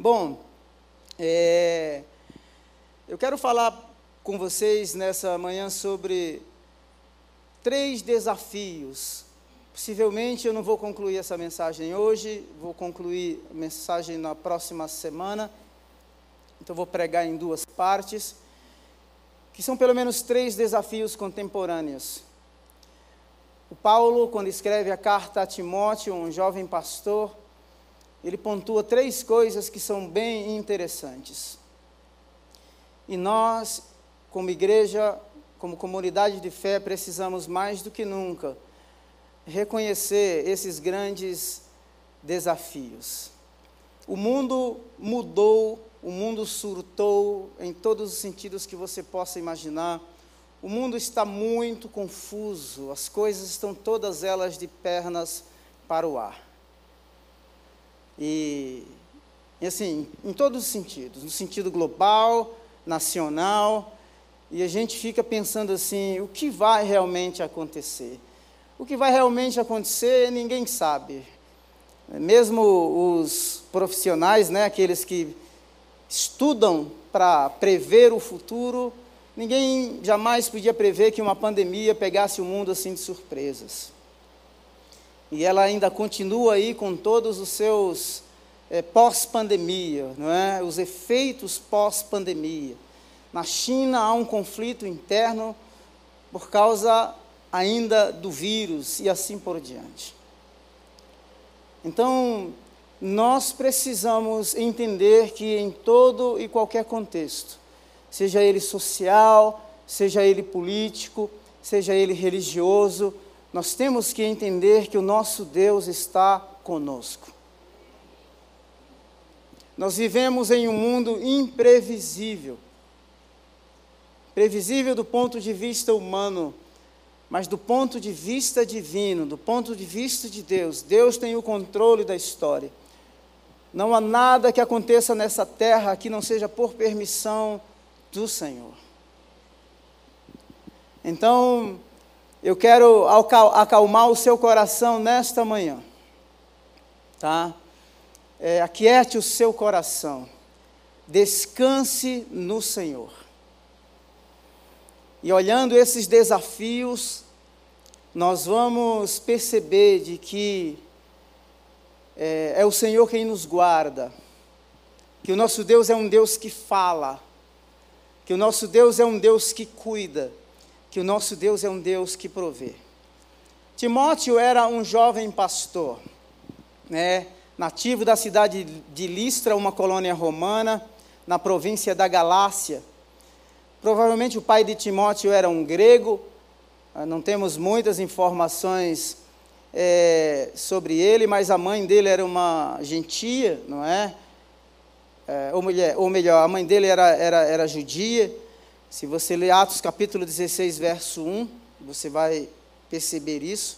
Bom, é, eu quero falar com vocês nessa manhã sobre três desafios. Possivelmente eu não vou concluir essa mensagem hoje, vou concluir a mensagem na próxima semana. Então vou pregar em duas partes, que são pelo menos três desafios contemporâneos. O Paulo, quando escreve a carta a Timóteo, um jovem pastor, ele pontua três coisas que são bem interessantes. E nós, como igreja, como comunidade de fé, precisamos mais do que nunca reconhecer esses grandes desafios. O mundo mudou, o mundo surtou em todos os sentidos que você possa imaginar. O mundo está muito confuso, as coisas estão todas elas de pernas para o ar. E, e assim, em todos os sentidos, no sentido global, nacional, e a gente fica pensando assim, o que vai realmente acontecer? O que vai realmente acontecer, ninguém sabe. Mesmo os profissionais, né, aqueles que estudam para prever o futuro, ninguém jamais podia prever que uma pandemia pegasse o mundo assim de surpresas. E ela ainda continua aí com todos os seus é, pós-pandemia, não é? Os efeitos pós-pandemia. Na China há um conflito interno por causa ainda do vírus e assim por diante. Então, nós precisamos entender que em todo e qualquer contexto, seja ele social, seja ele político, seja ele religioso, nós temos que entender que o nosso Deus está conosco. Nós vivemos em um mundo imprevisível. Previsível do ponto de vista humano, mas do ponto de vista divino, do ponto de vista de Deus, Deus tem o controle da história. Não há nada que aconteça nessa terra que não seja por permissão do Senhor. Então, eu quero acalmar o seu coração nesta manhã, tá? É, aquiete o seu coração, descanse no Senhor. E olhando esses desafios, nós vamos perceber de que é, é o Senhor quem nos guarda, que o nosso Deus é um Deus que fala, que o nosso Deus é um Deus que cuida, que o nosso Deus é um Deus que provê. Timóteo era um jovem pastor, né, nativo da cidade de Listra, uma colônia romana, na província da Galácia. Provavelmente o pai de Timóteo era um grego, ah, não temos muitas informações é, sobre ele, mas a mãe dele era uma gentia, não é? é ou, mulher, ou melhor, a mãe dele era, era, era judia. Se você ler Atos capítulo 16, verso 1, você vai perceber isso.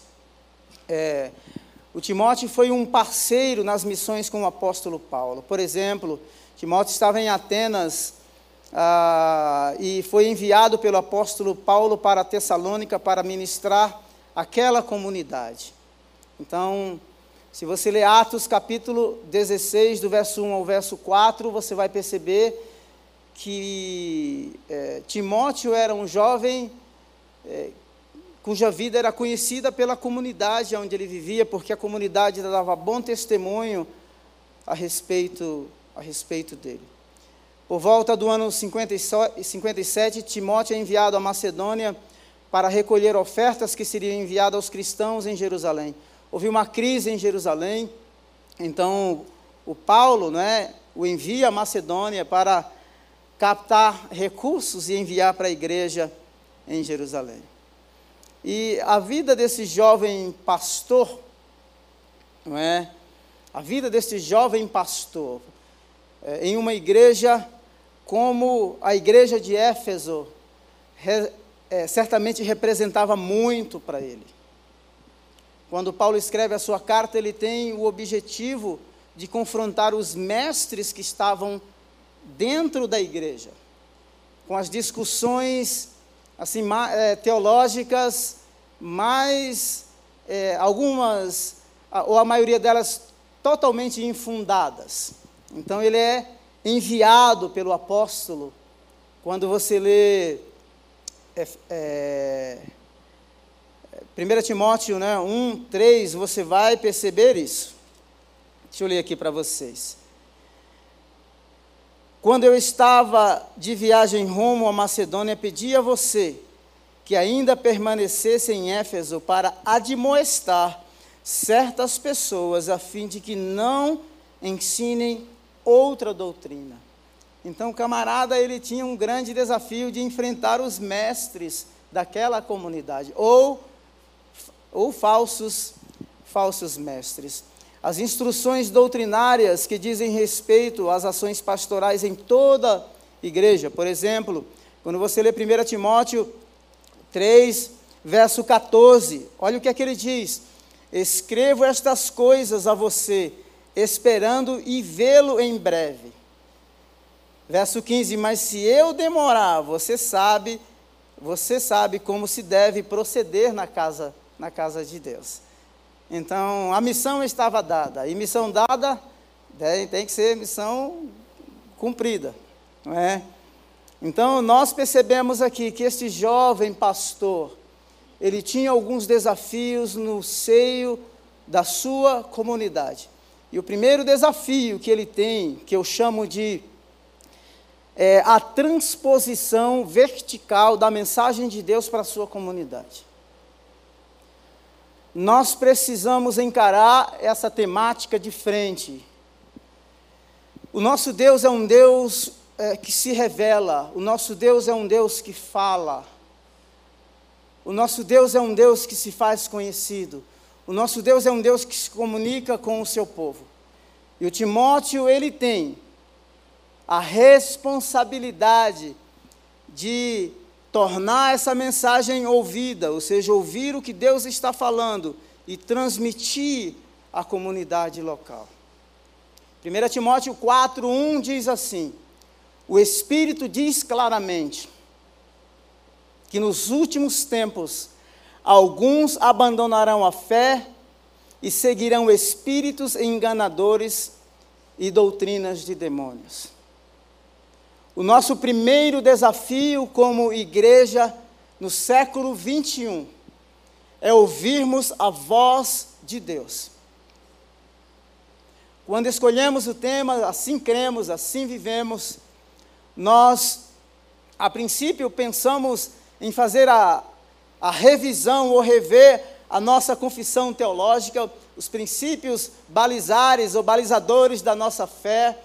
É, o Timóteo foi um parceiro nas missões com o apóstolo Paulo. Por exemplo, Timóteo estava em Atenas ah, e foi enviado pelo apóstolo Paulo para Tessalônica para ministrar aquela comunidade. Então, se você ler Atos capítulo 16, do verso 1 ao verso 4, você vai perceber que é, Timóteo era um jovem é, cuja vida era conhecida pela comunidade onde ele vivia, porque a comunidade dava bom testemunho a respeito, a respeito dele. Por volta do ano 57, Timóteo é enviado à Macedônia para recolher ofertas que seriam enviadas aos cristãos em Jerusalém. Houve uma crise em Jerusalém, então o Paulo né, o envia à Macedônia para captar recursos e enviar para a igreja em Jerusalém. E a vida desse jovem pastor, não é? A vida desse jovem pastor é, em uma igreja como a igreja de Éfeso re, é, certamente representava muito para ele. Quando Paulo escreve a sua carta, ele tem o objetivo de confrontar os mestres que estavam dentro da igreja, com as discussões assim, é, teológicas, mas é, algumas, ou a maioria delas, totalmente infundadas. Então ele é enviado pelo apóstolo. Quando você lê é, é, 1 Timóteo né, 1, 3, você vai perceber isso. Deixa eu ler aqui para vocês. Quando eu estava de viagem rumo à Macedônia, pedi a você que ainda permanecesse em Éfeso para admoestar certas pessoas, a fim de que não ensinem outra doutrina. Então, camarada, ele tinha um grande desafio de enfrentar os mestres daquela comunidade, ou, ou falsos, falsos mestres. As instruções doutrinárias que dizem respeito às ações pastorais em toda igreja, por exemplo, quando você lê 1 Timóteo 3, verso 14, olha o que é que ele diz: Escrevo estas coisas a você, esperando e vê-lo em breve. Verso 15: Mas se eu demorar, você sabe, você sabe como se deve proceder na casa, na casa de Deus. Então, a missão estava dada, e missão dada tem que ser missão cumprida, não é? Então, nós percebemos aqui que este jovem pastor, ele tinha alguns desafios no seio da sua comunidade. E o primeiro desafio que ele tem, que eu chamo de é, a transposição vertical da mensagem de Deus para a sua comunidade nós precisamos encarar essa temática de frente. O nosso Deus é um Deus é, que se revela, o nosso Deus é um Deus que fala, o nosso Deus é um Deus que se faz conhecido, o nosso Deus é um Deus que se comunica com o seu povo. E o Timóteo, ele tem a responsabilidade de tornar essa mensagem ouvida, ou seja, ouvir o que Deus está falando e transmitir à comunidade local. 1 Timóteo 4:1 diz assim: O Espírito diz claramente que nos últimos tempos alguns abandonarão a fé e seguirão espíritos enganadores e doutrinas de demônios. O nosso primeiro desafio como igreja no século 21 é ouvirmos a voz de Deus. Quando escolhemos o tema, assim cremos, assim vivemos, nós, a princípio, pensamos em fazer a, a revisão ou rever a nossa confissão teológica, os princípios balizares ou balizadores da nossa fé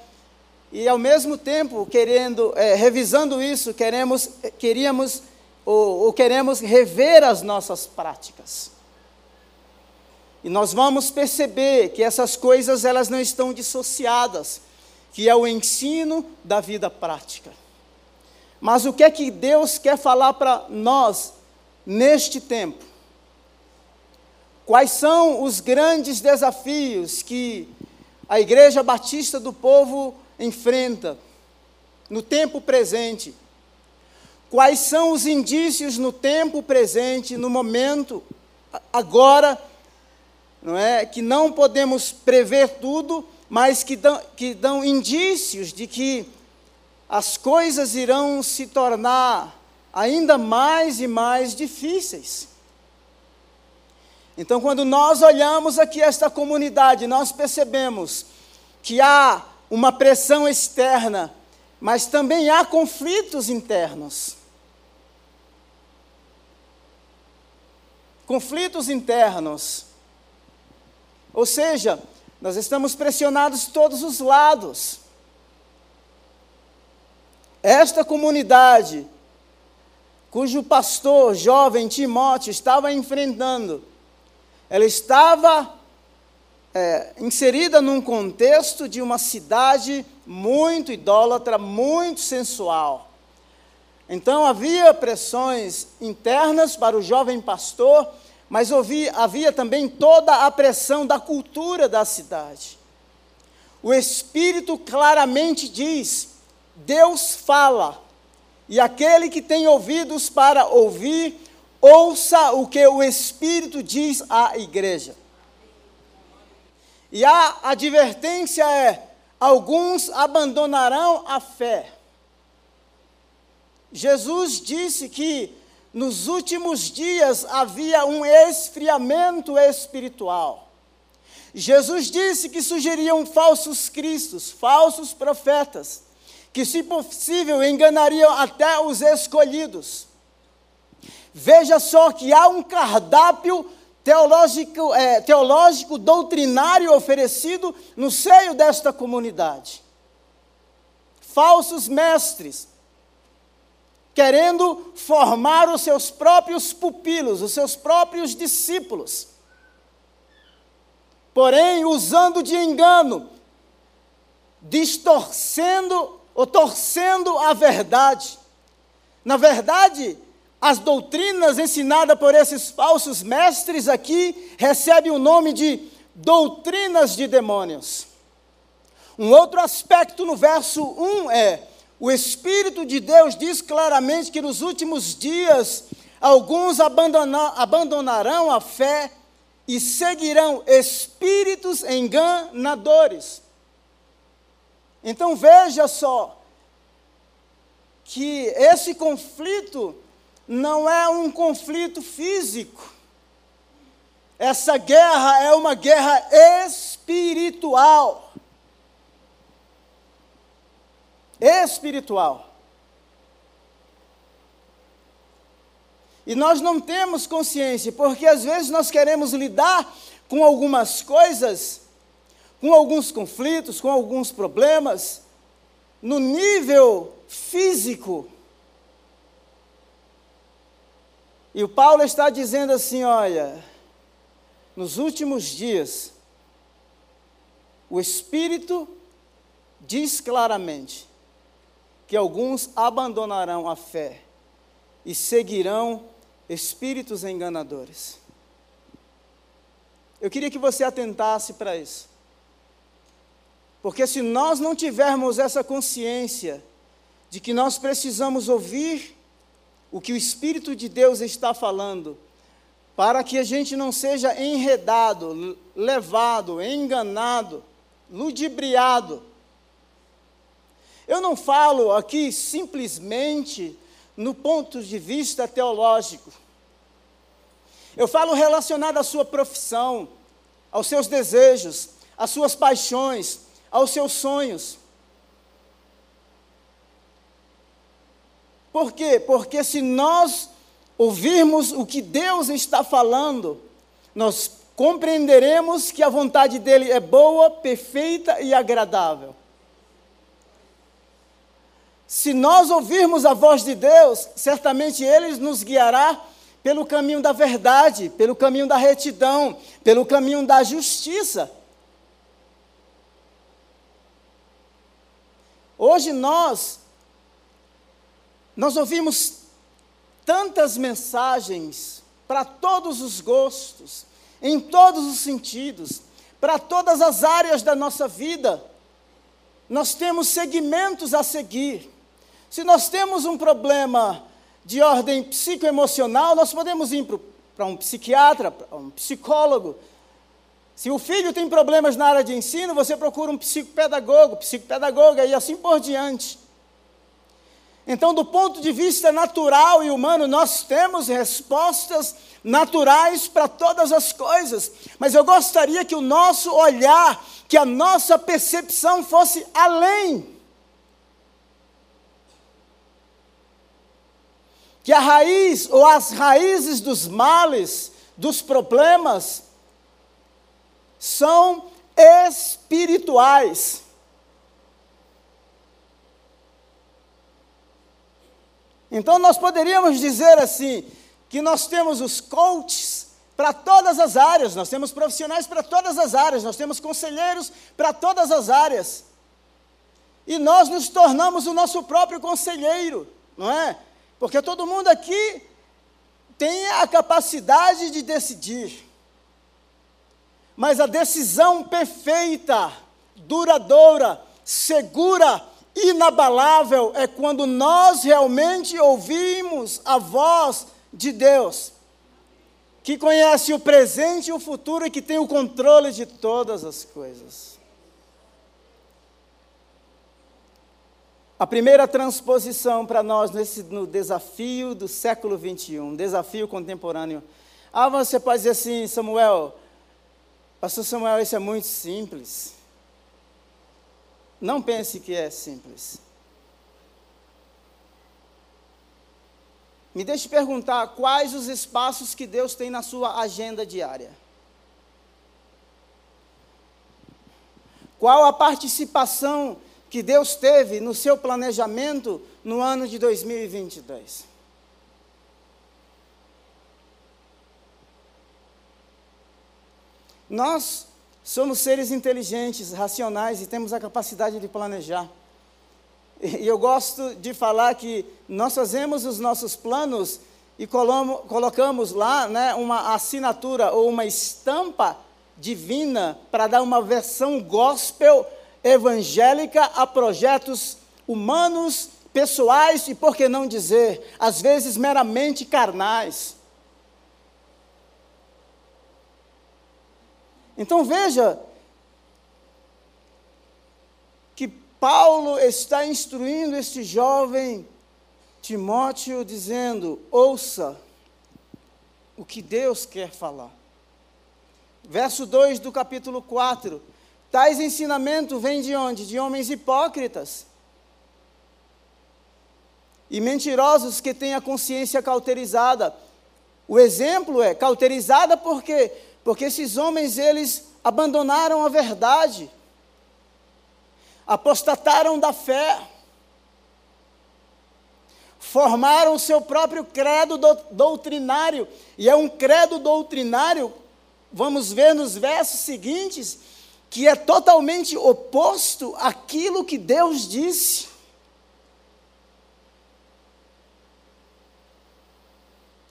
e ao mesmo tempo, querendo, é, revisando isso, queremos, queríamos ou, ou queremos rever as nossas práticas. E nós vamos perceber que essas coisas elas não estão dissociadas, que é o ensino da vida prática. Mas o que é que Deus quer falar para nós neste tempo? Quais são os grandes desafios que a Igreja Batista do Povo enfrenta no tempo presente? Quais são os indícios no tempo presente, no momento, agora, não é? Que não podemos prever tudo, mas que dão, que dão indícios de que as coisas irão se tornar ainda mais e mais difíceis. Então, quando nós olhamos aqui esta comunidade, nós percebemos que há uma pressão externa, mas também há conflitos internos. Conflitos internos. Ou seja, nós estamos pressionados de todos os lados. Esta comunidade, cujo pastor jovem Timóteo estava enfrentando, ela estava é, inserida num contexto de uma cidade muito idólatra, muito sensual. Então havia pressões internas para o jovem pastor, mas havia, havia também toda a pressão da cultura da cidade. O Espírito claramente diz: Deus fala, e aquele que tem ouvidos para ouvir, ouça o que o Espírito diz à igreja. E a advertência é: alguns abandonarão a fé. Jesus disse que nos últimos dias havia um esfriamento espiritual. Jesus disse que surgiriam falsos cristos, falsos profetas, que, se possível, enganariam até os escolhidos. Veja só que há um cardápio teológico, é, teológico doutrinário oferecido no seio desta comunidade. Falsos mestres, querendo formar os seus próprios pupilos, os seus próprios discípulos. Porém, usando de engano, distorcendo ou torcendo a verdade. Na verdade, as doutrinas ensinadas por esses falsos mestres aqui recebem o nome de doutrinas de demônios. Um outro aspecto no verso 1 é o Espírito de Deus diz claramente que nos últimos dias alguns abandonarão a fé e seguirão espíritos enganadores. Então veja só que esse conflito não é um conflito físico. Essa guerra é uma guerra espiritual. espiritual. E nós não temos consciência, porque às vezes nós queremos lidar com algumas coisas, com alguns conflitos, com alguns problemas, no nível físico. E o Paulo está dizendo assim: olha, nos últimos dias, o Espírito diz claramente que alguns abandonarão a fé e seguirão espíritos enganadores. Eu queria que você atentasse para isso. Porque se nós não tivermos essa consciência de que nós precisamos ouvir o que o Espírito de Deus está falando, para que a gente não seja enredado, levado, enganado, ludibriado, eu não falo aqui simplesmente no ponto de vista teológico. Eu falo relacionado à sua profissão, aos seus desejos, às suas paixões, aos seus sonhos. Por quê? Porque se nós ouvirmos o que Deus está falando, nós compreenderemos que a vontade dele é boa, perfeita e agradável. Se nós ouvirmos a voz de Deus, certamente Ele nos guiará pelo caminho da verdade, pelo caminho da retidão, pelo caminho da justiça. Hoje nós, nós ouvimos tantas mensagens para todos os gostos, em todos os sentidos, para todas as áreas da nossa vida. Nós temos segmentos a seguir. Se nós temos um problema de ordem psicoemocional, nós podemos ir para um psiquiatra, para um psicólogo. Se o filho tem problemas na área de ensino, você procura um psicopedagogo, psicopedagoga e assim por diante. Então, do ponto de vista natural e humano, nós temos respostas naturais para todas as coisas, mas eu gostaria que o nosso olhar, que a nossa percepção fosse além. que a raiz ou as raízes dos males, dos problemas, são espirituais. Então nós poderíamos dizer assim, que nós temos os coaches para todas as áreas, nós temos profissionais para todas as áreas, nós temos conselheiros para todas as áreas. E nós nos tornamos o nosso próprio conselheiro, não é? Porque todo mundo aqui tem a capacidade de decidir. Mas a decisão perfeita, duradoura, segura, inabalável é quando nós realmente ouvimos a voz de Deus, que conhece o presente e o futuro e que tem o controle de todas as coisas. a primeira transposição para nós nesse, no desafio do século 21, desafio contemporâneo. Ah, você pode dizer assim, Samuel, Pastor Samuel, isso é muito simples. Não pense que é simples. Me deixe perguntar quais os espaços que Deus tem na sua agenda diária. Qual a participação que Deus teve no seu planejamento no ano de 2022? Nós somos seres inteligentes, racionais e temos a capacidade de planejar. E eu gosto de falar que nós fazemos os nossos planos e colocamos lá né, uma assinatura ou uma estampa divina para dar uma versão gospel evangélica a projetos humanos, pessoais e, por que não dizer, às vezes meramente carnais. Então veja que Paulo está instruindo este jovem Timóteo, dizendo: ouça o que Deus quer falar. Verso 2 do capítulo 4 Tais ensinamentos vêm de onde? De homens hipócritas e mentirosos que têm a consciência cauterizada. O exemplo é cauterizada porque porque esses homens eles abandonaram a verdade, apostataram da fé, formaram o seu próprio credo doutrinário, e é um credo doutrinário, vamos ver nos versos seguintes, que é totalmente oposto àquilo que Deus disse.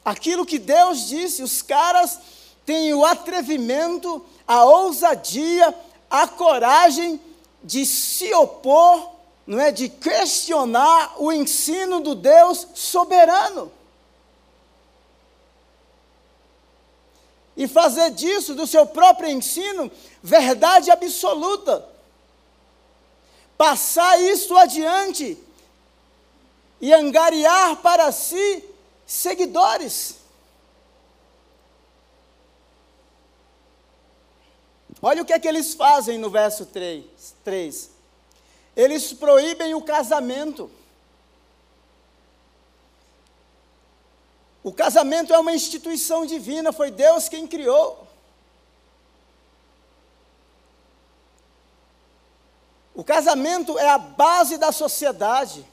Aquilo que Deus disse, os caras têm o atrevimento, a ousadia, a coragem de se opor, não é, de questionar o ensino do Deus soberano. e fazer disso, do seu próprio ensino, verdade absoluta. Passar isso adiante e angariar para si seguidores. Olha o que é que eles fazem no verso 3. 3. Eles proíbem o casamento. O casamento é uma instituição divina, foi Deus quem criou. O casamento é a base da sociedade.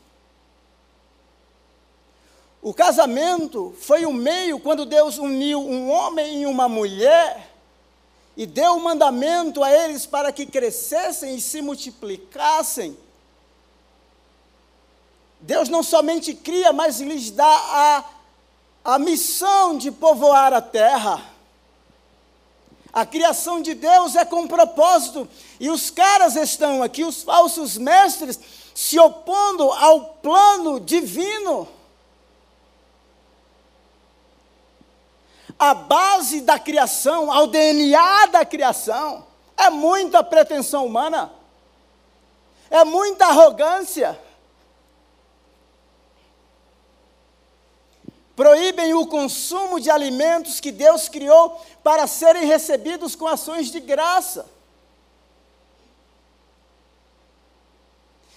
O casamento foi o meio quando Deus uniu um homem e uma mulher e deu o mandamento a eles para que crescessem e se multiplicassem. Deus não somente cria, mas lhes dá a a missão de povoar a terra. A criação de Deus é com propósito, e os caras estão aqui, os falsos mestres, se opondo ao plano divino. A base da criação, ao DNA da criação, é muita pretensão humana, é muita arrogância. proíbem o consumo de alimentos que Deus criou para serem recebidos com ações de graça.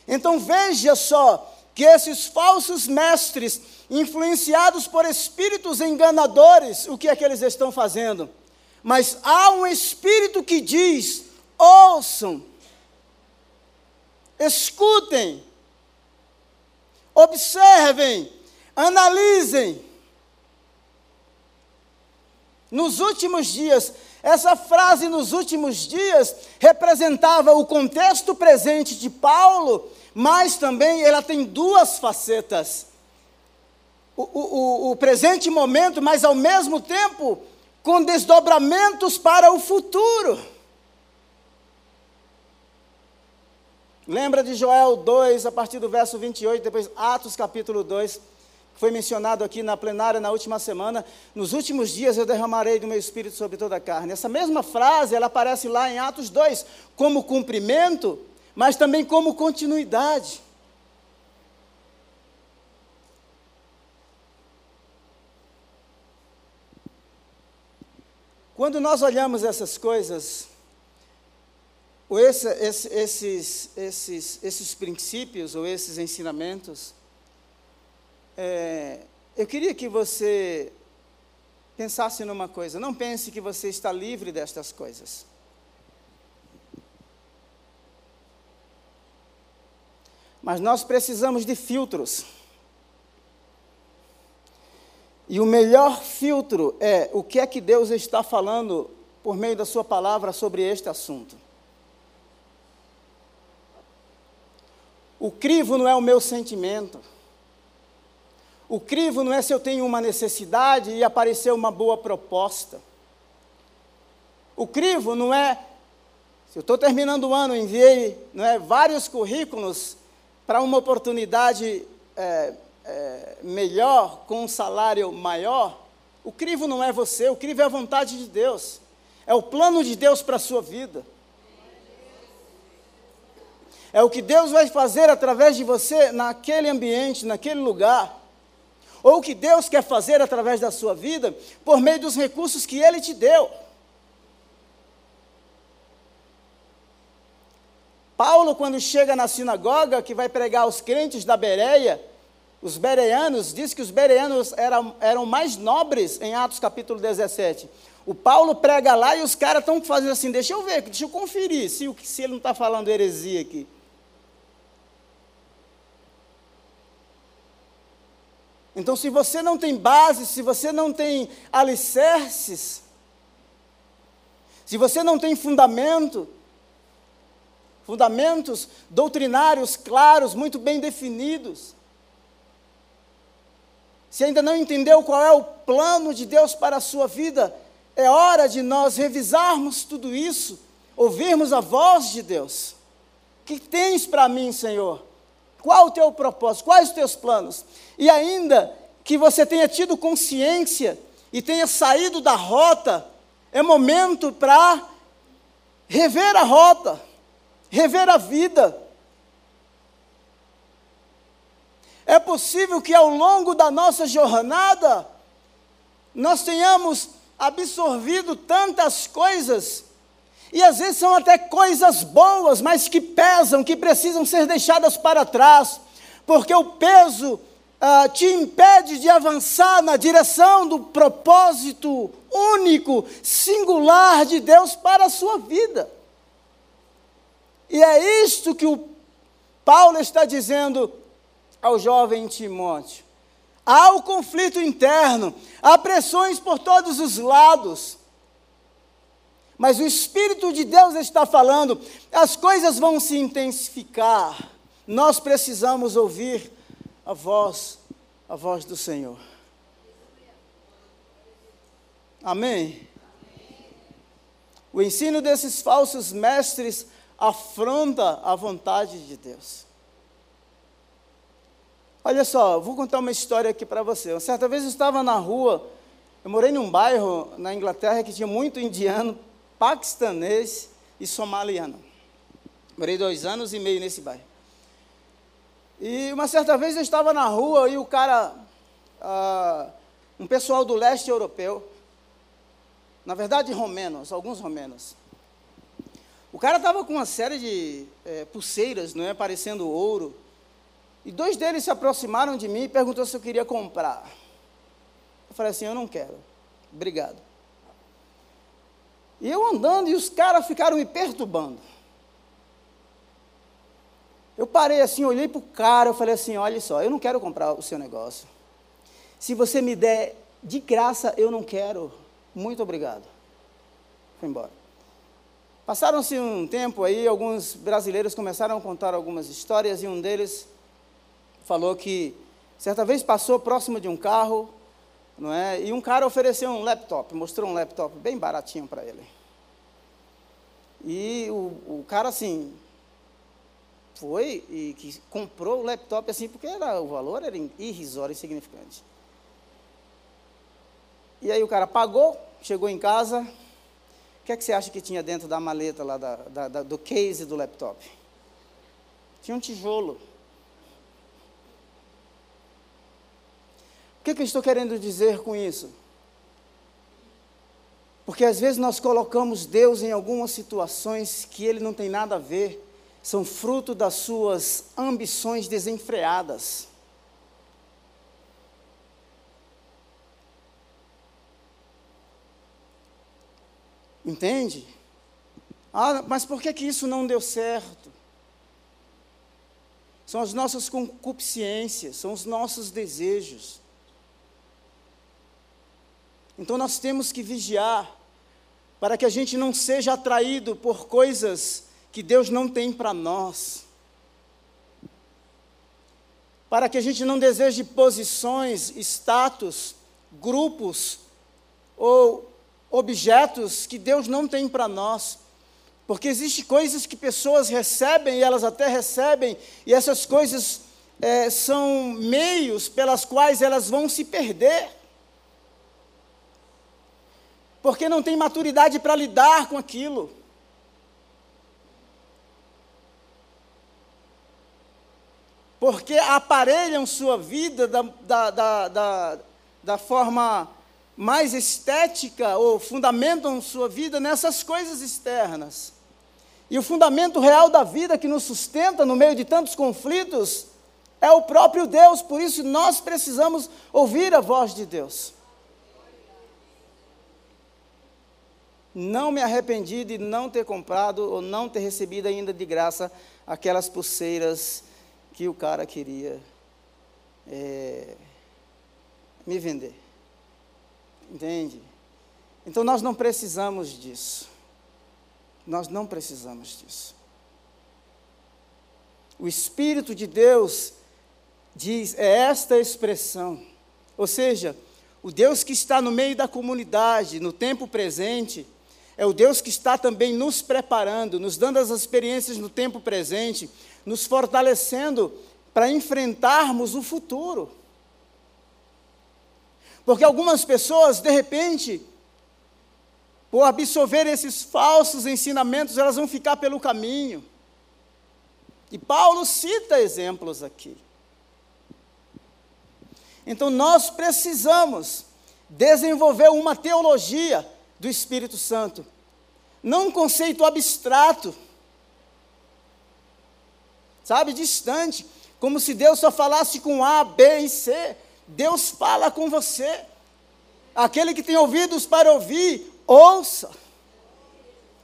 Então veja só que esses falsos mestres, influenciados por espíritos enganadores, o que é que eles estão fazendo? Mas há um espírito que diz: ouçam, escutem, observem, analisem. Nos últimos dias, essa frase nos últimos dias representava o contexto presente de Paulo, mas também ela tem duas facetas. O, o, o presente momento, mas ao mesmo tempo com desdobramentos para o futuro. Lembra de Joel 2, a partir do verso 28, depois Atos capítulo 2 foi mencionado aqui na plenária na última semana, nos últimos dias eu derramarei do meu espírito sobre toda a carne. Essa mesma frase, ela aparece lá em Atos 2, como cumprimento, mas também como continuidade. Quando nós olhamos essas coisas, ou esse, esse, esses, esses, esses princípios ou esses ensinamentos, é, eu queria que você pensasse numa coisa. Não pense que você está livre destas coisas. Mas nós precisamos de filtros. E o melhor filtro é o que é que Deus está falando por meio da Sua palavra sobre este assunto. O crivo não é o meu sentimento. O crivo não é se eu tenho uma necessidade e apareceu uma boa proposta. O crivo não é se eu estou terminando o ano, enviei é, vários currículos para uma oportunidade é, é, melhor, com um salário maior, o crivo não é você, o crivo é a vontade de Deus, é o plano de Deus para a sua vida. É o que Deus vai fazer através de você naquele ambiente, naquele lugar. Ou o que Deus quer fazer através da sua vida por meio dos recursos que Ele te deu. Paulo, quando chega na sinagoga, que vai pregar aos crentes da Bereia, os bereanos, diz que os bereanos eram, eram mais nobres em Atos capítulo 17. O Paulo prega lá e os caras estão fazendo assim, deixa eu ver, deixa eu conferir se, se ele não está falando heresia aqui. Então, se você não tem base, se você não tem alicerces, se você não tem fundamento, fundamentos doutrinários claros, muito bem definidos. Se ainda não entendeu qual é o plano de Deus para a sua vida, é hora de nós revisarmos tudo isso, ouvirmos a voz de Deus. O que tens para mim, Senhor? Qual o teu propósito? Quais os teus planos? E ainda que você tenha tido consciência e tenha saído da rota, é momento para rever a rota rever a vida. É possível que ao longo da nossa jornada nós tenhamos absorvido tantas coisas, e às vezes são até coisas boas, mas que pesam, que precisam ser deixadas para trás, porque o peso ah, te impede de avançar na direção do propósito único, singular de Deus para a sua vida. E é isto que o Paulo está dizendo ao jovem Timóteo. Há o conflito interno, há pressões por todos os lados. Mas o Espírito de Deus está falando, as coisas vão se intensificar. Nós precisamos ouvir a voz, a voz do Senhor. Amém? O ensino desses falsos mestres afronta a vontade de Deus. Olha só, vou contar uma história aqui para você. Uma certa vez eu estava na rua, eu morei num bairro na Inglaterra que tinha muito indiano, paquistanês e somaliano. Morei dois anos e meio nesse bairro. E uma certa vez eu estava na rua e o cara, ah, um pessoal do leste europeu, na verdade romenos, alguns romenos, o cara estava com uma série de é, pulseiras, não é, parecendo ouro. E dois deles se aproximaram de mim e perguntou se eu queria comprar. Eu falei assim, eu não quero. Obrigado. E eu andando e os caras ficaram me perturbando. Eu parei assim, olhei para o cara, eu falei assim, olha só, eu não quero comprar o seu negócio. Se você me der de graça, eu não quero. Muito obrigado. Foi embora. Passaram-se um tempo aí, alguns brasileiros começaram a contar algumas histórias e um deles falou que certa vez passou próximo de um carro, não é? E um cara ofereceu um laptop, mostrou um laptop bem baratinho para ele. E o, o cara assim foi e que comprou o laptop assim porque era o valor era irrisório, insignificante. E aí o cara pagou, chegou em casa, o que, é que você acha que tinha dentro da maleta lá, da, da, da, do case do laptop? Tinha um tijolo. O que, é que eu estou querendo dizer com isso? Porque às vezes nós colocamos Deus em algumas situações que Ele não tem nada a ver, são fruto das suas ambições desenfreadas. Entende? Ah, mas por que, que isso não deu certo? São as nossas concupiscências, são os nossos desejos. Então nós temos que vigiar para que a gente não seja atraído por coisas que Deus não tem para nós. Para que a gente não deseje posições, status, grupos ou objetos que Deus não tem para nós. Porque existem coisas que pessoas recebem, e elas até recebem, e essas coisas é, são meios pelas quais elas vão se perder. Porque não tem maturidade para lidar com aquilo. Porque aparelham sua vida da, da, da, da, da forma mais estética ou fundamentam sua vida nessas coisas externas. E o fundamento real da vida que nos sustenta no meio de tantos conflitos é o próprio Deus, por isso nós precisamos ouvir a voz de Deus. Não me arrependi de não ter comprado ou não ter recebido ainda de graça aquelas pulseiras que o cara queria é, me vender. Entende? Então nós não precisamos disso. Nós não precisamos disso. O Espírito de Deus diz, é esta expressão. Ou seja, o Deus que está no meio da comunidade, no tempo presente, é o Deus que está também nos preparando, nos dando as experiências no tempo presente, nos fortalecendo para enfrentarmos o futuro. Porque algumas pessoas, de repente, por absorver esses falsos ensinamentos, elas vão ficar pelo caminho. E Paulo cita exemplos aqui. Então nós precisamos desenvolver uma teologia do Espírito Santo, não um conceito abstrato, sabe, distante, como se Deus só falasse com A, B e C. Deus fala com você. Aquele que tem ouvidos para ouvir, ouça.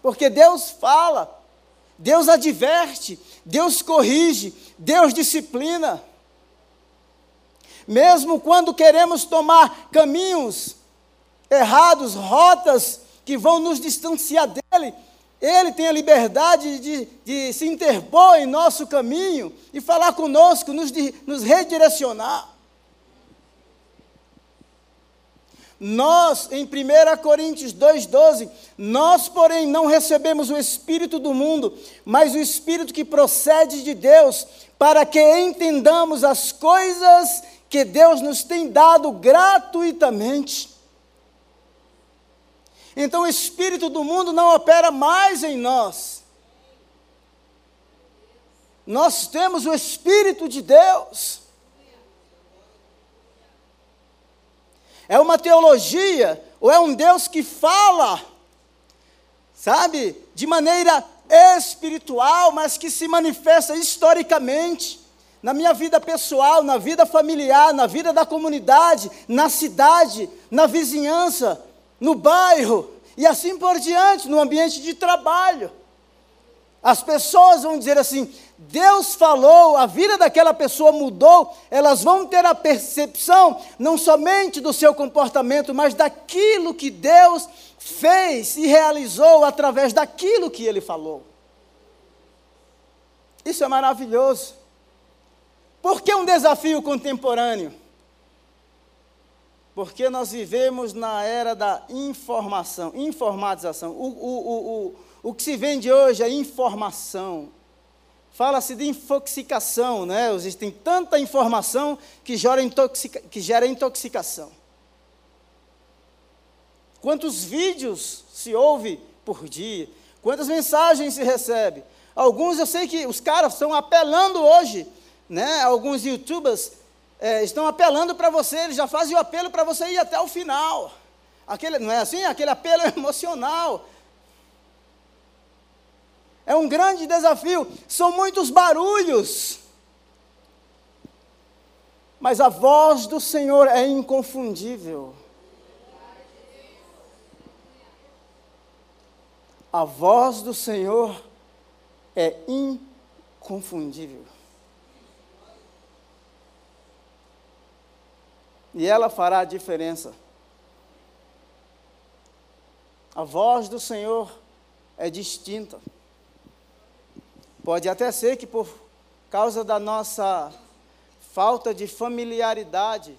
Porque Deus fala, Deus adverte, Deus corrige, Deus disciplina. Mesmo quando queremos tomar caminhos errados, rotas que vão nos distanciar dele, ele tem a liberdade de, de se interpor em nosso caminho e falar conosco, nos, nos redirecionar. Nós, em 1 Coríntios 2,12, nós, porém, não recebemos o Espírito do mundo, mas o Espírito que procede de Deus, para que entendamos as coisas que Deus nos tem dado gratuitamente. Então, o Espírito do mundo não opera mais em nós. Nós temos o Espírito de Deus. É uma teologia, ou é um Deus que fala, sabe, de maneira espiritual, mas que se manifesta historicamente na minha vida pessoal, na vida familiar, na vida da comunidade, na cidade, na vizinhança, no bairro e assim por diante, no ambiente de trabalho. As pessoas vão dizer assim: Deus falou, a vida daquela pessoa mudou, elas vão ter a percepção não somente do seu comportamento, mas daquilo que Deus fez e realizou através daquilo que ele falou. Isso é maravilhoso. Por que um desafio contemporâneo? Porque nós vivemos na era da informação, informatização. O, o, o, o, que se vende hoje é informação. Fala-se de intoxicação, né? Existem tanta informação que gera, intoxica, que gera intoxicação. Quantos vídeos se ouve por dia? Quantas mensagens se recebe? Alguns eu sei que os caras estão apelando hoje, né? Alguns youtubers é, estão apelando para você, eles já fazem o apelo para você ir até o final. aquele, não é assim? Aquele apelo emocional. É um grande desafio. São muitos barulhos. Mas a voz do Senhor é inconfundível. A voz do Senhor é inconfundível. E ela fará a diferença. A voz do Senhor é distinta. Pode até ser que por causa da nossa falta de familiaridade,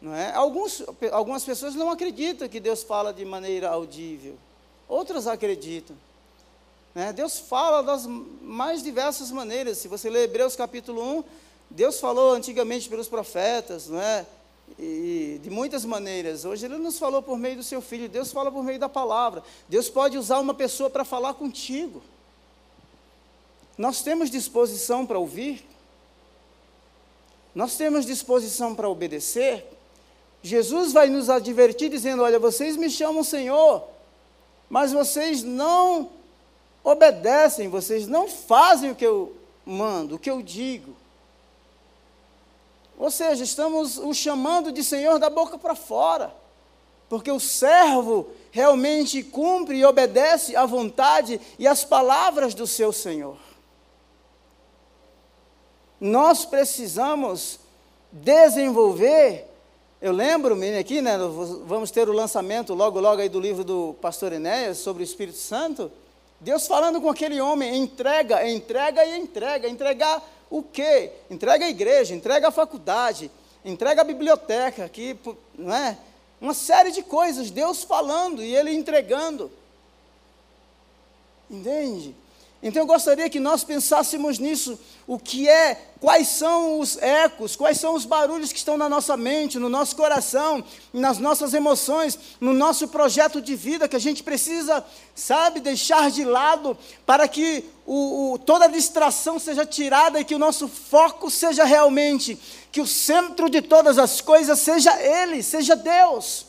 não é? Alguns, algumas pessoas não acreditam que Deus fala de maneira audível, outras acreditam. Né? Deus fala das mais diversas maneiras. Se você ler Hebreus capítulo 1, Deus falou antigamente pelos profetas, não é? E de muitas maneiras. Hoje Ele nos falou por meio do seu Filho, Deus fala por meio da palavra. Deus pode usar uma pessoa para falar contigo. Nós temos disposição para ouvir? Nós temos disposição para obedecer? Jesus vai nos advertir dizendo: Olha, vocês me chamam Senhor, mas vocês não obedecem, vocês não fazem o que eu mando, o que eu digo. Ou seja, estamos o chamando de Senhor da boca para fora, porque o servo realmente cumpre e obedece à vontade e às palavras do seu Senhor. Nós precisamos desenvolver. Eu lembro-me aqui, né, vamos ter o lançamento logo, logo aí do livro do pastor Enéas sobre o Espírito Santo. Deus falando com aquele homem, entrega, entrega e entrega. Entregar o quê? Entrega a igreja, entrega a faculdade, entrega a biblioteca, que, não é? Uma série de coisas, Deus falando e ele entregando. Entende? Então eu gostaria que nós pensássemos nisso, o que é, quais são os ecos, quais são os barulhos que estão na nossa mente, no nosso coração, nas nossas emoções, no nosso projeto de vida que a gente precisa, sabe, deixar de lado para que o, o, toda distração seja tirada e que o nosso foco seja realmente, que o centro de todas as coisas seja Ele, seja Deus.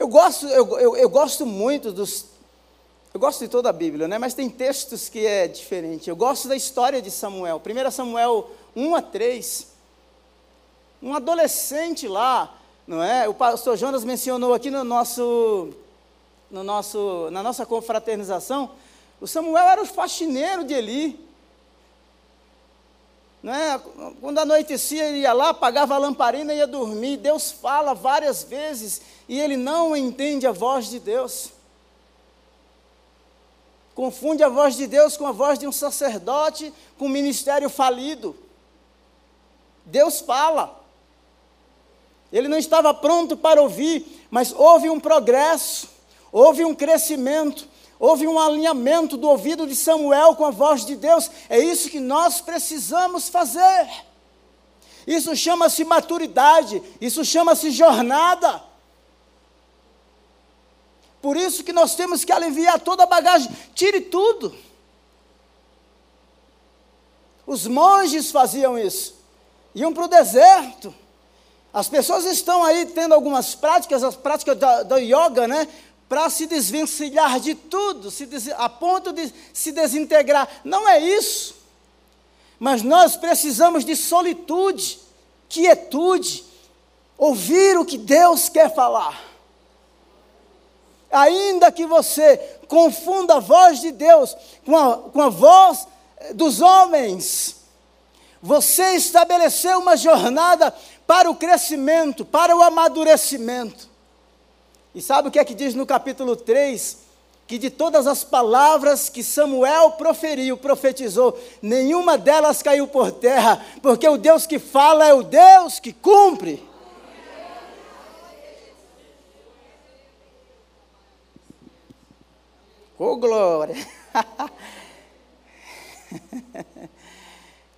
Eu gosto, eu, eu, eu gosto muito dos eu gosto de toda a Bíblia, né? mas tem textos que é diferente. Eu gosto da história de Samuel. 1 Samuel 1 a 3. Um adolescente lá, não é? O pastor Jonas mencionou aqui no nosso, no nosso, na nossa confraternização, o Samuel era o faxineiro de Eli. É? Quando anoitecia, ele ia lá, apagava a lamparina e ia dormir. Deus fala várias vezes e ele não entende a voz de Deus. Confunde a voz de Deus com a voz de um sacerdote com um ministério falido. Deus fala. Ele não estava pronto para ouvir, mas houve um progresso, houve um crescimento, houve um alinhamento do ouvido de Samuel com a voz de Deus. É isso que nós precisamos fazer. Isso chama-se maturidade, isso chama-se jornada. Por isso que nós temos que aliviar toda a bagagem. Tire tudo. Os monges faziam isso. Iam para o deserto. As pessoas estão aí tendo algumas práticas, as práticas da, da yoga, né? Para se desvencilhar de tudo, se des, a ponto de se desintegrar. Não é isso. Mas nós precisamos de solitude, quietude, ouvir o que Deus quer falar ainda que você confunda a voz de Deus com a, com a voz dos homens, você estabeleceu uma jornada para o crescimento, para o amadurecimento. E sabe o que é que diz no capítulo 3? Que de todas as palavras que Samuel proferiu, profetizou, nenhuma delas caiu por terra, porque o Deus que fala é o Deus que cumpre. Ô oh, glória!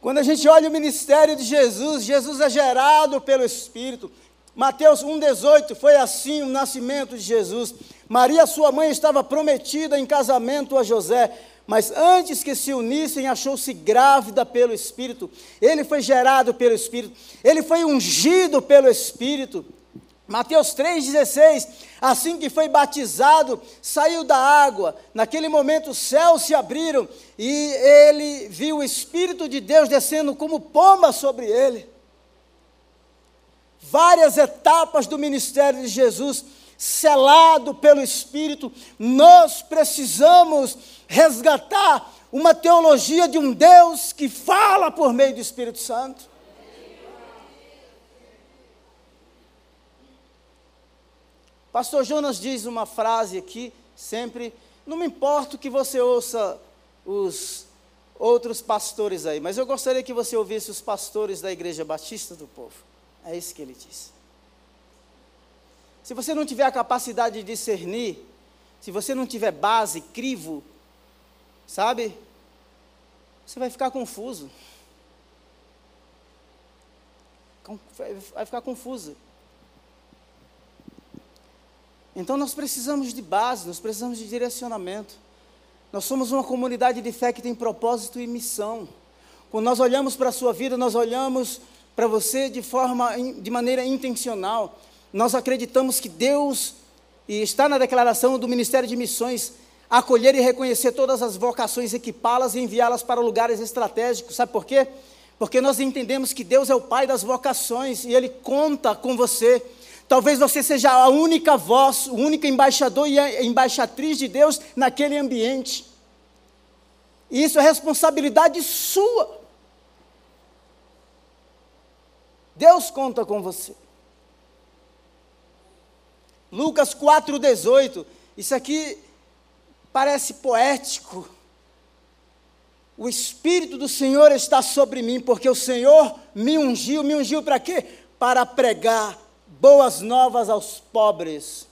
Quando a gente olha o ministério de Jesus, Jesus é gerado pelo Espírito. Mateus 1,18 foi assim o nascimento de Jesus. Maria, sua mãe, estava prometida em casamento a José, mas antes que se unissem, achou-se grávida pelo Espírito. Ele foi gerado pelo Espírito, ele foi ungido pelo Espírito. Mateus 3,16: Assim que foi batizado, saiu da água. Naquele momento os céus se abriram e ele viu o Espírito de Deus descendo como pomba sobre ele. Várias etapas do ministério de Jesus, selado pelo Espírito, nós precisamos resgatar uma teologia de um Deus que fala por meio do Espírito Santo. Pastor Jonas diz uma frase aqui, sempre, não me importa que você ouça os outros pastores aí, mas eu gostaria que você ouvisse os pastores da Igreja Batista do Povo. É isso que ele diz. Se você não tiver a capacidade de discernir, se você não tiver base, crivo, sabe? Você vai ficar confuso. Vai ficar confuso. Então nós precisamos de base, nós precisamos de direcionamento. Nós somos uma comunidade de fé que tem propósito e missão. Quando nós olhamos para a sua vida, nós olhamos para você de forma de maneira intencional. Nós acreditamos que Deus e está na declaração do Ministério de Missões acolher e reconhecer todas as vocações, equipá-las e enviá-las para lugares estratégicos. Sabe por quê? Porque nós entendemos que Deus é o pai das vocações e ele conta com você. Talvez você seja a única voz, o único embaixador e embaixatriz de Deus naquele ambiente. E isso é responsabilidade sua. Deus conta com você. Lucas 4,18. Isso aqui parece poético. O Espírito do Senhor está sobre mim, porque o Senhor me ungiu. Me ungiu para quê? Para pregar boas novas aos pobres.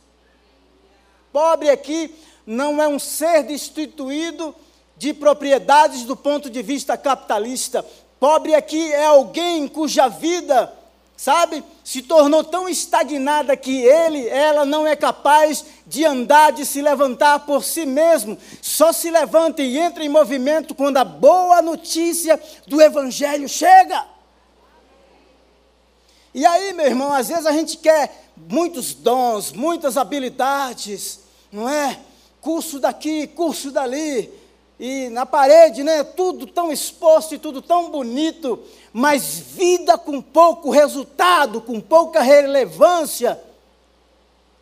Pobre aqui não é um ser destituído de propriedades do ponto de vista capitalista. Pobre aqui é alguém cuja vida, sabe, se tornou tão estagnada que ele, ela não é capaz de andar, de se levantar por si mesmo. Só se levanta e entra em movimento quando a boa notícia do Evangelho chega. E aí, meu irmão, às vezes a gente quer muitos dons, muitas habilidades, não é? Curso daqui, curso dali, e na parede, né? Tudo tão exposto e tudo tão bonito, mas vida com pouco resultado, com pouca relevância,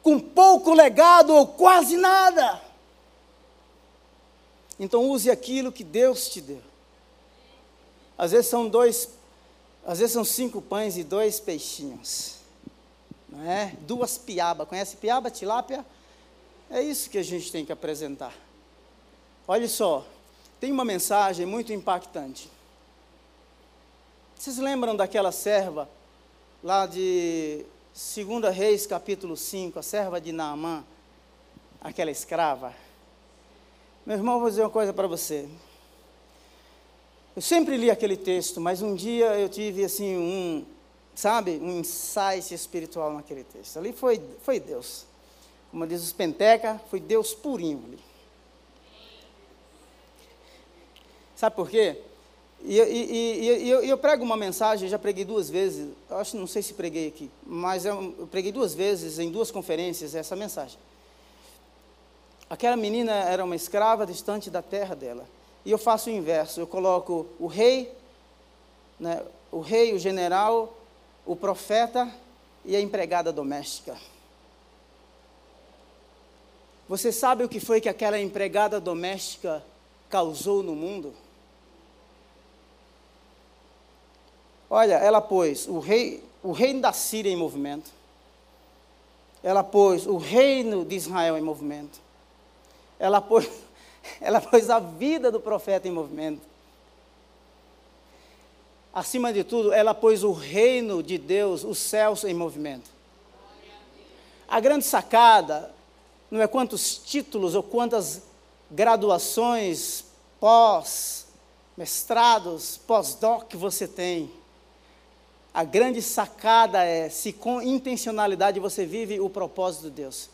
com pouco legado ou quase nada. Então use aquilo que Deus te deu. Às vezes são dois às vezes são cinco pães e dois peixinhos. Não é? Duas piaba. Conhece piaba, tilápia? É isso que a gente tem que apresentar. Olha só, tem uma mensagem muito impactante. Vocês lembram daquela serva lá de 2 Reis, capítulo 5, a serva de Naamã, aquela escrava? Meu irmão, vou dizer uma coisa para você. Eu sempre li aquele texto, mas um dia eu tive assim um, sabe, um insight espiritual naquele texto. Ali foi, foi Deus. Como diz os Penteca, foi Deus purinho ali. Sabe por quê? E, e, e, e eu, eu, prego uma mensagem, já preguei duas vezes, acho, não sei se preguei aqui, mas eu, eu preguei duas vezes em duas conferências essa mensagem. Aquela menina era uma escrava distante da terra dela e eu faço o inverso. Eu coloco o rei, né, o rei, o general, o profeta e a empregada doméstica. Você sabe o que foi que aquela empregada doméstica causou no mundo? Olha, ela pôs o rei, o reino da Síria em movimento. Ela pôs o reino de Israel em movimento. Ela pôs ela pôs a vida do profeta em movimento. Acima de tudo, ela pôs o reino de Deus, os céus em movimento. A grande sacada não é quantos títulos ou quantas graduações, pós, mestrados, pós-doc você tem. A grande sacada é se com intencionalidade você vive o propósito de Deus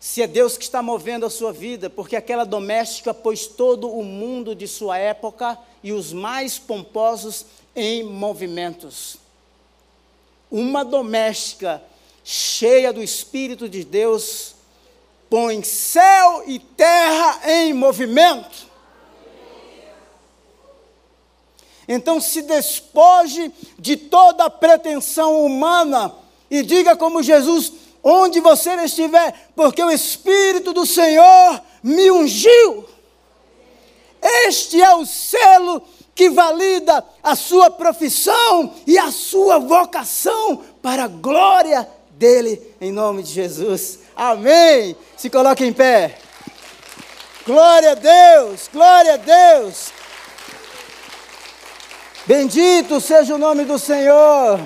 se é Deus que está movendo a sua vida, porque aquela doméstica pôs todo o mundo de sua época e os mais pomposos em movimentos. uma doméstica cheia do Espírito de Deus põe céu e terra em movimento. Então se despoje de toda pretensão humana e diga como Jesus: onde você estiver, porque o Espírito do Senhor me ungiu. Este é o selo que valida a sua profissão e a sua vocação para a glória dele, em nome de Jesus. Amém. Se coloque em pé. Glória a Deus, glória a Deus. Bendito seja o nome do Senhor.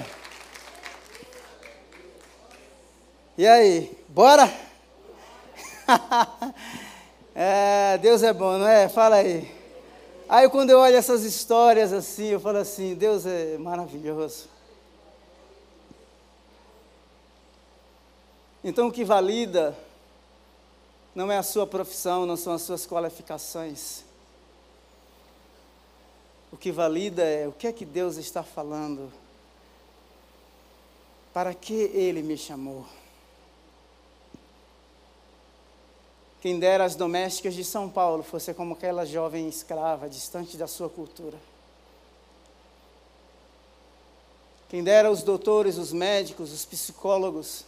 E aí, bora? é, Deus é bom, não é? Fala aí. Aí quando eu olho essas histórias assim, eu falo assim, Deus é maravilhoso. Então o que valida não é a sua profissão, não são as suas qualificações. O que valida é o que é que Deus está falando. Para que Ele me chamou? Quem dera as domésticas de São Paulo fosse como aquela jovem escrava, distante da sua cultura. Quem dera os doutores, os médicos, os psicólogos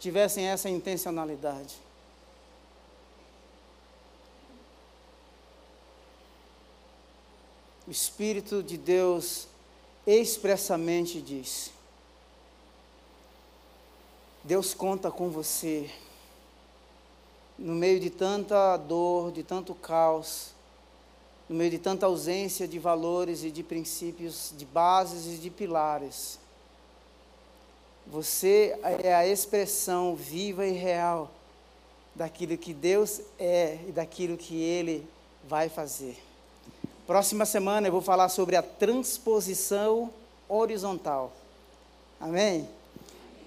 tivessem essa intencionalidade. o Espírito de Deus expressamente diz: Deus conta com você. No meio de tanta dor, de tanto caos, no meio de tanta ausência de valores e de princípios, de bases e de pilares, você é a expressão viva e real daquilo que Deus é e daquilo que Ele vai fazer. Próxima semana eu vou falar sobre a transposição horizontal. Amém?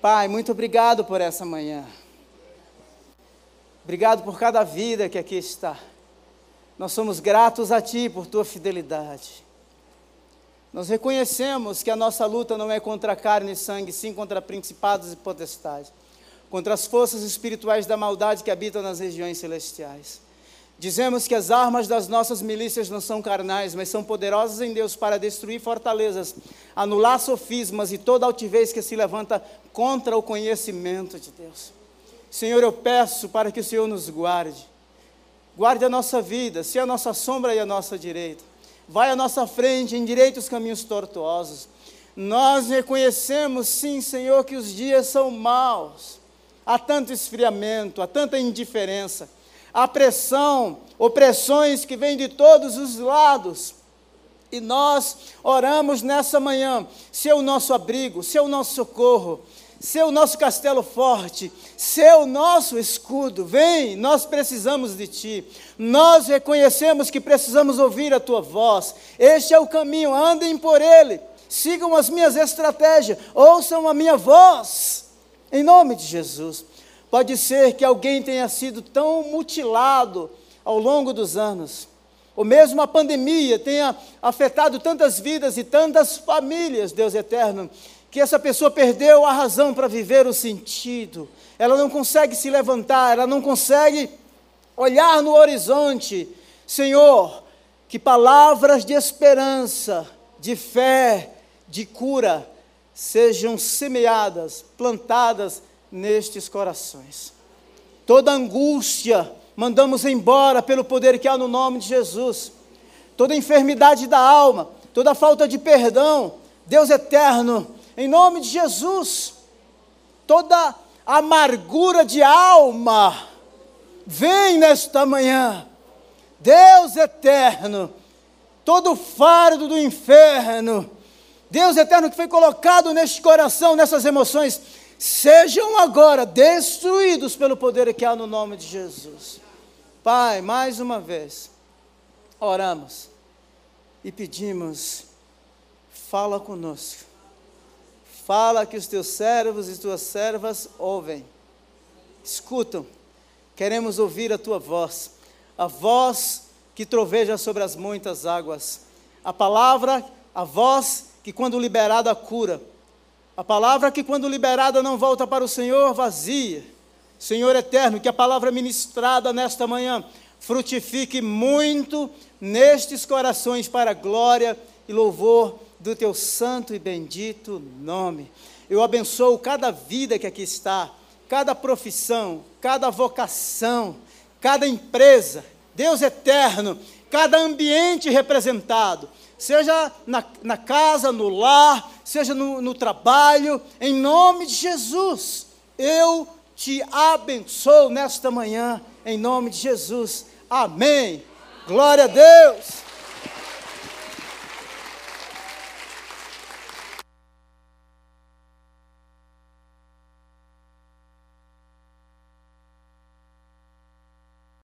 Pai, muito obrigado por essa manhã. Obrigado por cada vida que aqui está. Nós somos gratos a Ti por Tua fidelidade. Nós reconhecemos que a nossa luta não é contra carne e sangue, sim contra principados e potestades, contra as forças espirituais da maldade que habitam nas regiões celestiais. Dizemos que as armas das nossas milícias não são carnais, mas são poderosas em Deus para destruir fortalezas, anular sofismas e toda altivez que se levanta contra o conhecimento de Deus. Senhor, eu peço para que o Senhor nos guarde. Guarde a nossa vida, se a nossa sombra e a nossa direita. Vai à nossa frente, endireita os caminhos tortuosos. Nós reconhecemos, sim, Senhor, que os dias são maus. Há tanto esfriamento, há tanta indiferença a pressão, opressões que vêm de todos os lados. E nós oramos nessa manhã, ser o nosso abrigo, ser o nosso socorro, ser o nosso castelo forte, ser o nosso escudo. Vem, nós precisamos de Ti. Nós reconhecemos que precisamos ouvir a Tua voz. Este é o caminho, andem por ele. Sigam as minhas estratégias, ouçam a minha voz. Em nome de Jesus. Pode ser que alguém tenha sido tão mutilado ao longo dos anos, ou mesmo a pandemia tenha afetado tantas vidas e tantas famílias, Deus eterno, que essa pessoa perdeu a razão para viver o sentido, ela não consegue se levantar, ela não consegue olhar no horizonte. Senhor, que palavras de esperança, de fé, de cura sejam semeadas, plantadas nestes corações. Toda angústia mandamos embora pelo poder que há no nome de Jesus. Toda enfermidade da alma, toda falta de perdão, Deus eterno, em nome de Jesus. Toda amargura de alma, vem nesta manhã. Deus eterno, todo fardo do inferno, Deus eterno que foi colocado neste coração, nessas emoções, sejam agora destruídos pelo poder que há no nome de Jesus. Pai, mais uma vez, oramos e pedimos, fala conosco. Fala que os teus servos e tuas servas ouvem, escutam. Queremos ouvir a tua voz, a voz que troveja sobre as muitas águas, a palavra, a voz que, quando liberada, cura A palavra que, quando liberada, não volta para o Senhor vazia. Senhor eterno, que a palavra ministrada nesta manhã frutifique muito nestes corações para glória e louvor do teu santo e bendito nome. Eu abençoo cada vida que aqui está, cada profissão, cada vocação, cada empresa, Deus eterno, cada ambiente representado, seja na, na casa, no lar, seja no, no trabalho, em nome de Jesus, eu te abençoo nesta manhã, em nome de Jesus. Amém. Glória a Deus.